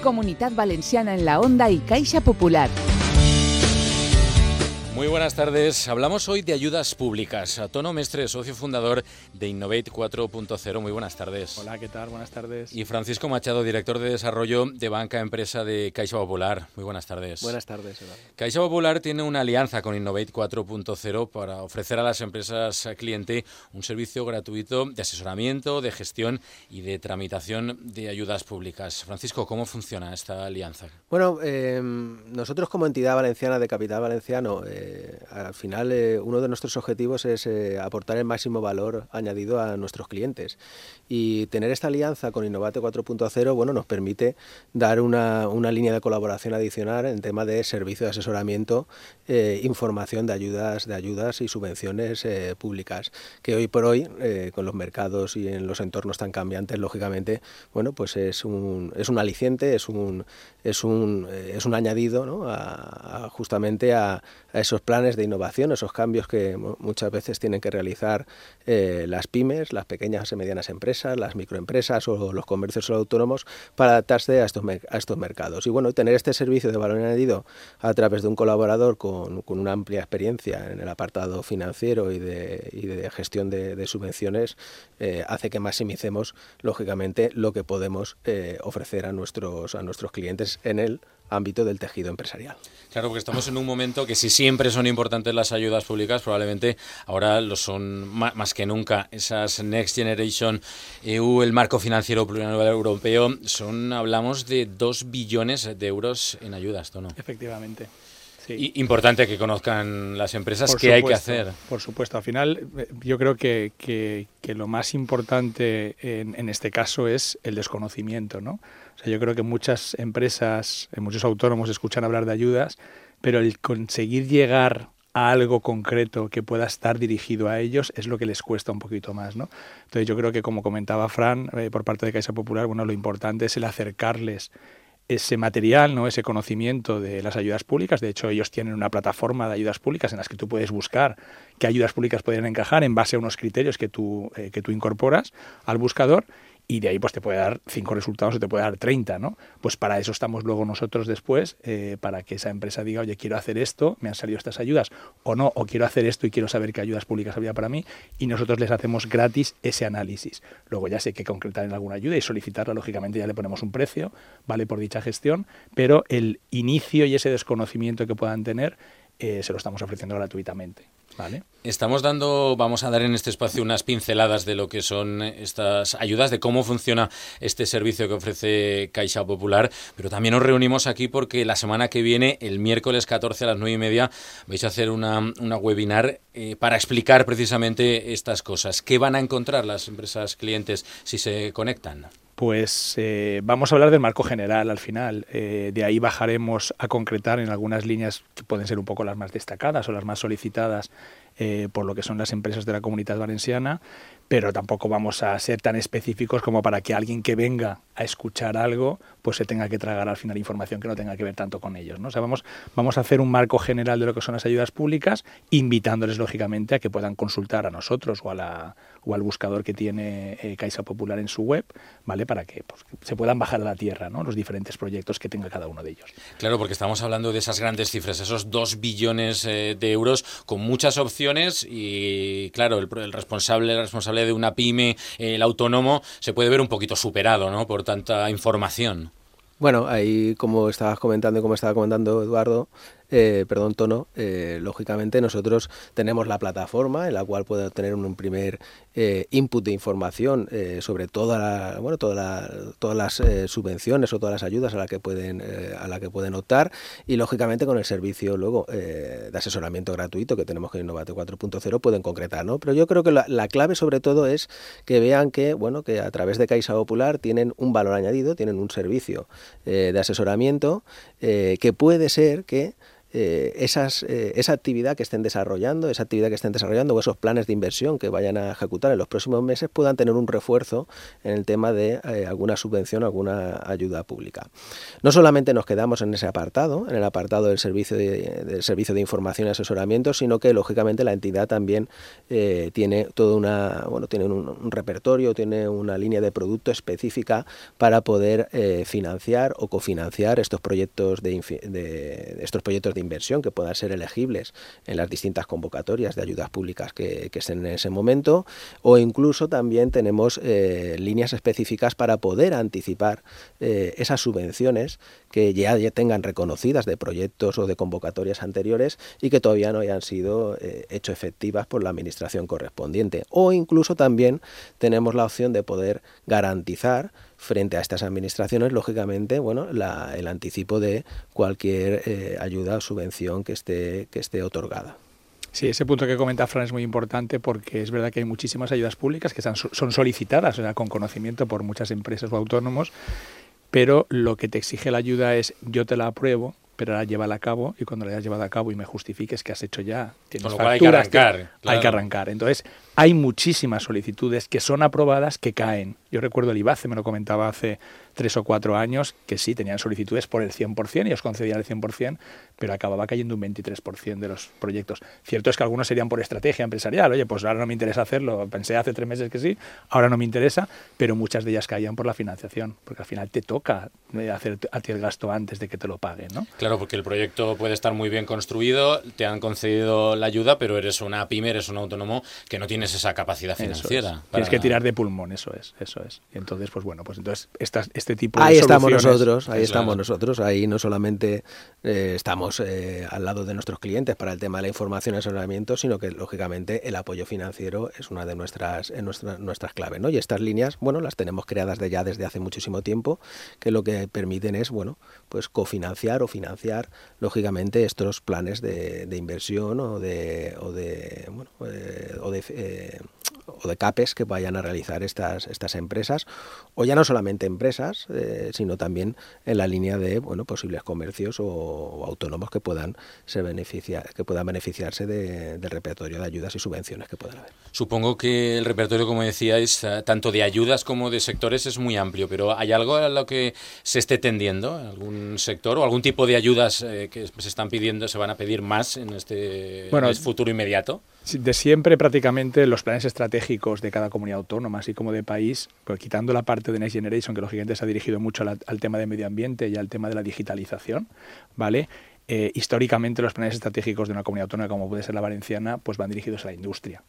Comunidad Valenciana en la Onda y Caixa Popular. Muy buenas tardes. Hablamos hoy de ayudas públicas. Tono Mestre, socio fundador de Innovate 4.0. Muy buenas tardes. Hola, ¿qué tal? Buenas tardes. Y Francisco Machado, director de desarrollo de Banca Empresa de Caixa Popular. Muy buenas tardes. Buenas tardes, Eduardo. Caixa Popular tiene una alianza con Innovate 4.0 para ofrecer a las empresas cliente un servicio gratuito de asesoramiento, de gestión y de tramitación de ayudas públicas. Francisco, ¿cómo funciona esta alianza? Bueno, eh, nosotros como entidad valenciana de capital valenciano, eh, eh, al final eh, uno de nuestros objetivos es eh, aportar el máximo valor añadido a nuestros clientes y tener esta alianza con Innovate 4.0 bueno, nos permite dar una, una, línea de colaboración adicional en tema de servicio de asesoramiento, información de ayudas, de ayudas y subvenciones públicas, que hoy por hoy con los mercados y en los entornos tan cambiantes, lógicamente, bueno, pues es un, es un aliciente, es un, es un, es un añadido ¿no? a, a justamente a, a esos planes de innovación, esos cambios que muchas veces tienen que realizar eh, las pymes, las pequeñas y medianas empresas, las microempresas o los comercios autónomos para adaptarse a estos, a estos mercados. Y bueno, tener este servicio de valor añadido a través de un colaborador con, con una amplia experiencia en el apartado financiero y de, y de gestión de, de subvenciones eh, hace que maximicemos, lógicamente, lo que podemos eh, ofrecer a nuestros, a nuestros clientes en el ámbito del tejido empresarial. Claro, porque estamos en un momento que si siempre son importantes las ayudas públicas, probablemente ahora lo son más que nunca. Esas Next Generation EU, el marco financiero plurianual europeo, son hablamos de dos billones de euros en ayudas, ¿no? Efectivamente. Sí. Importante que conozcan las empresas qué hay que hacer. Por supuesto, al final yo creo que, que, que lo más importante en, en, este caso es el desconocimiento, ¿no? O sea, yo creo que muchas empresas, muchos autónomos escuchan hablar de ayudas, pero el conseguir llegar a algo concreto que pueda estar dirigido a ellos es lo que les cuesta un poquito más, ¿no? Entonces yo creo que como comentaba Fran eh, por parte de Caixa Popular, bueno, lo importante es el acercarles ese material, ¿no? ese conocimiento de las ayudas públicas. De hecho, ellos tienen una plataforma de ayudas públicas en las que tú puedes buscar qué ayudas públicas pueden encajar en base a unos criterios que tú, eh, que tú incorporas al buscador y de ahí pues te puede dar cinco resultados o te puede dar 30, ¿no? Pues para eso estamos luego nosotros después, eh, para que esa empresa diga, oye, quiero hacer esto, me han salido estas ayudas, o no, o quiero hacer esto y quiero saber qué ayudas públicas había para mí, y nosotros les hacemos gratis ese análisis. Luego ya sé que concretar en alguna ayuda y solicitarla, lógicamente ya le ponemos un precio, vale por dicha gestión, pero el inicio y ese desconocimiento que puedan tener eh, se lo estamos ofreciendo gratuitamente. ¿Vale? Estamos dando, vamos a dar en este espacio unas pinceladas de lo que son estas ayudas, de cómo funciona este servicio que ofrece Caixa Popular, pero también nos reunimos aquí porque la semana que viene, el miércoles 14 a las 9 y media, vais a hacer una, una webinar eh, para explicar precisamente estas cosas. ¿Qué van a encontrar las empresas clientes si se conectan? Pues eh, vamos a hablar del marco general al final. Eh, de ahí bajaremos a concretar en algunas líneas que pueden ser un poco las más destacadas o las más solicitadas eh, por lo que son las empresas de la comunidad valenciana, pero tampoco vamos a ser tan específicos como para que alguien que venga a escuchar algo pues se tenga que tragar al final información que no tenga que ver tanto con ellos. ¿no? O sea, vamos, vamos a hacer un marco general de lo que son las ayudas públicas, invitándoles lógicamente a que puedan consultar a nosotros o, a la, o al buscador que tiene eh, Caixa Popular en su web, ¿vale? Para que pues, se puedan bajar a la tierra ¿no? los diferentes proyectos que tenga cada uno de ellos. Claro, porque estamos hablando de esas grandes cifras, esos dos billones eh, de euros con muchas opciones y, claro, el, el responsable, el responsable de una pyme, el autónomo, se puede ver un poquito superado ¿no? por tanta información. Bueno, ahí como estabas comentando y como estaba comentando Eduardo, eh, perdón, Tono, eh, lógicamente nosotros tenemos la plataforma en la cual puede obtener un, primer eh, input de información eh, sobre toda la, bueno, toda la, todas las eh, subvenciones o todas las ayudas a la que pueden a la que pueden optar y lógicamente con el servicio luego de asesoramiento gratuito que tenemos con Innovate 4.0 pueden concretar, ¿no? Pero yo creo que la, la, clave sobre todo es que vean que bueno que a través de Caixa Popular tienen un valor añadido, tienen un servicio de asesoramiento que puede ser que eh, eh, esa actividad que estén desarrollando, esa actividad que estén desarrollando o esos planes de inversión que vayan a ejecutar en los próximos meses puedan tener un refuerzo en el tema de eh, alguna subvención, alguna ayuda pública. No solamente nos quedamos en ese apartado, en el apartado del servicio de, del servicio de información y asesoramiento, sino que lógicamente la entidad también tiene todo una, bueno, tiene un, repertorio, tiene una línea de producto específica para poder financiar o cofinanciar estos proyectos de, de estos proyectos inversión que puedan ser elegibles en las distintas convocatorias de ayudas públicas que, estén en ese momento o incluso también tenemos eh, líneas específicas para poder anticipar eh, esas subvenciones que ya, tengan reconocidas de proyectos o de convocatorias anteriores y que todavía no hayan sido eh, hecho efectivas por la administración correspondiente. O incluso también tenemos la opción de poder garantizar frente a estas administraciones, lógicamente, bueno, el anticipo de cualquier eh, ayuda o subvención que esté, que esté otorgada. Sí, ese punto que comenta Fran es muy importante porque es verdad que hay muchísimas ayudas públicas que son solicitadas o sea, con conocimiento por muchas empresas o autónomos, pero lo que te exige la ayuda es yo te la apruebo, pero ahora llévala a cabo y cuando la hayas llevado a cabo y me justifiques que has hecho ya, tienes facturas, hay que arrancar. Hay que arrancar. Entonces, hay muchísimas solicitudes que son aprobadas que caen. Yo recuerdo el IBACE, me lo comentaba hace tres o cuatro años, que sí, tenían solicitudes por el 100% y os concedían el 100%, pero acababa cayendo un 23% de los proyectos. Cierto es que algunos serían por estrategia empresarial, oye, pues ahora no me interesa hacerlo, pensé hace tres meses que sí, ahora no me interesa, pero muchas de ellas caían por la financiación, porque al final te toca eh, hacer a ti el gasto antes de que te lo paguen, ¿no? Claro, porque el proyecto puede estar muy bien construido, te han concedido la ayuda, pero eres una pyme, eres un autónomo que no tienes esa capacidad financiera. Tienes que tirar de pulmón, eso es, eso es. Y entonces, pues bueno, pues entonces este tipo de Ahí estamos nosotros, ahí estamos nosotros, ahí no solamente eh, estamos eh, al lado de nuestros clientes para el tema de la información y asesoramiento, sino que lógicamente el apoyo financiero es una de nuestras, nuestras claves, ¿no? Y estas líneas, bueno, las tenemos creadas de ya desde hace muchísimo tiempo, que lo que permiten es, bueno, pues cofinanciar o financiar, lógicamente, estos planes de, inversión o de, o de, bueno, eh, o de o de CAPES que vayan a realizar estas, estas empresas, o ya no solamente empresas, eh, sino también en la línea de bueno, posibles comercios o, autónomos que puedan, se beneficiar, que puedan beneficiarse del repertorio de ayudas y subvenciones que puedan haber. Supongo que el repertorio, como decíais, eh, tanto de ayudas como de sectores es muy amplio, pero ¿hay algo a lo que se esté tendiendo? ¿Algún sector o algún tipo de ayudas eh, que se están pidiendo, se van a pedir más en este, en este futuro inmediato? De siempre prácticamente los planes estratégicos de cada comunidad autónoma, así como de país, pues quitando la parte de Next Generation, que lógicamente se ha dirigido mucho al, tema de medio ambiente y al tema de la digitalización, ¿vale? Eh, históricamente los planes estratégicos de una comunidad autónoma como puede ser la valenciana, pues van dirigidos a la industria,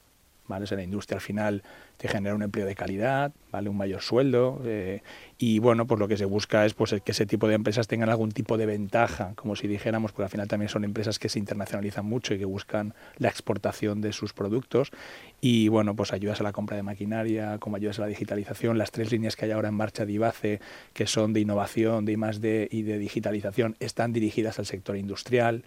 ¿vale? O la industria al final te genera un empleo de calidad, ¿vale? Un mayor sueldo eh, y bueno, pues lo que se busca es pues que ese tipo de empresas tengan algún tipo de ventaja, como si dijéramos, porque al final también son empresas que se internacionalizan mucho y que buscan la exportación de sus productos y bueno, pues ayudas a la compra de maquinaria, como ayudas a la digitalización, las tres líneas que hay ahora en marcha de IBACE, que son de innovación, de I+D y de digitalización, están dirigidas al sector industrial.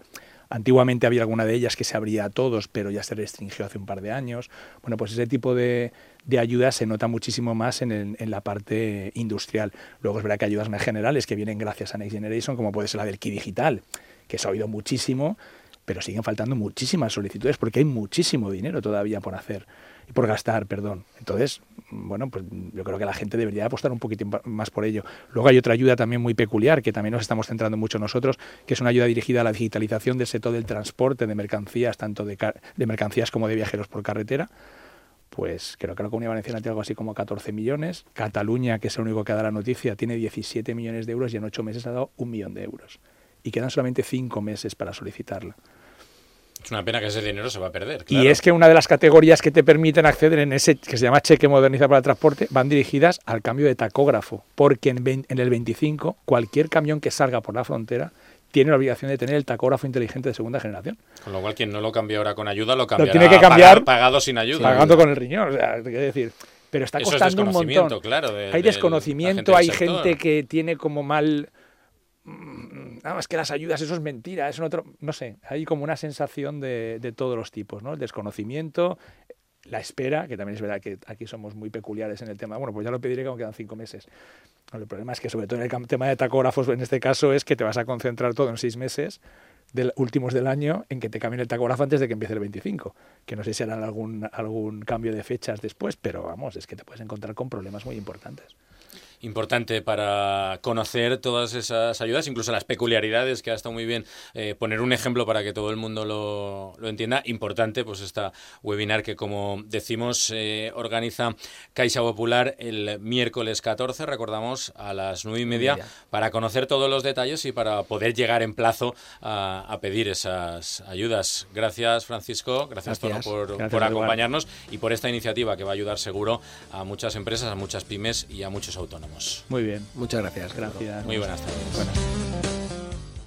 Antiguamente había alguna de ellas que se abría a todos, pero ya se restringió hace un par de años. Bueno, pues ese tipo de, de ayuda se nota muchísimo más en, en, la parte industrial. Luego es verdad que ayudas más generales que vienen gracias a Next Generation, como puede ser la del Key Digital, que se ha oído muchísimo, pero siguen faltando muchísimas solicitudes porque hay muchísimo dinero todavía por hacer por gastar, perdón. Entonces, bueno, pues yo creo que la gente debería apostar un poquitín más por ello. Luego hay otra ayuda también muy peculiar, que también nos estamos centrando mucho nosotros, que es una ayuda dirigida a la digitalización del sector del transporte de mercancías, tanto de, de mercancías como de viajeros por carretera. Pues creo que la Comunidad Valenciana tiene algo así como 14 millones. Cataluña, que es el único que dado la noticia, tiene 17 millones de euros y en ocho meses ha dado un millón de euros. Y quedan solamente cinco meses para solicitarla. Es una pena que ese dinero se va a perder. Y es que una de las categorías que te permiten acceder en ese, que se llama cheque modernizado para el transporte, van dirigidas al cambio de tacógrafo, porque en, el 25 cualquier camión que salga por la frontera tiene la obligación de tener el tacógrafo inteligente de segunda generación. Con lo cual, quien no lo cambia ahora con ayuda, lo cambiará tiene que cambiar pagado sin ayuda. Pagando con el riñón, o sea, quiero decir pero está costando un montón. Claro, hay desconocimiento, hay gente que tiene como mal nada más que las ayudas, eso es mentira, es otro, no sé, hay como una sensación de, de, todos los tipos, ¿no? El desconocimiento, la espera, que también es verdad que aquí somos muy peculiares en el tema, bueno, pues ya lo pediré como quedan cinco meses. El problema es que, sobre todo en el tema de tacógrafos, en este caso, es que te vas a concentrar todo en seis meses del, últimos del año en que te cambien el tacógrafo antes de que empiece el 25. Que no sé si harán algún, algún cambio de fechas después, pero vamos, es que te puedes encontrar con problemas muy importantes importante para conocer todas esas ayudas, incluso las peculiaridades, que ha estado muy bien eh, poner un ejemplo para que todo el mundo lo, lo, entienda. Importante, pues esta webinar que, como decimos, eh, organiza Caixa Popular el miércoles 14, recordamos, a las nueve y media, para conocer todos los detalles y para poder llegar en plazo a, a pedir esas ayudas. Gracias, Francisco. Gracias, por, por acompañarnos y por esta iniciativa que va a ayudar seguro a muchas empresas, a muchas pymes y a muchos autónomos. Muy bien. Muchas gracias. Gracias. Muy buenas tardes.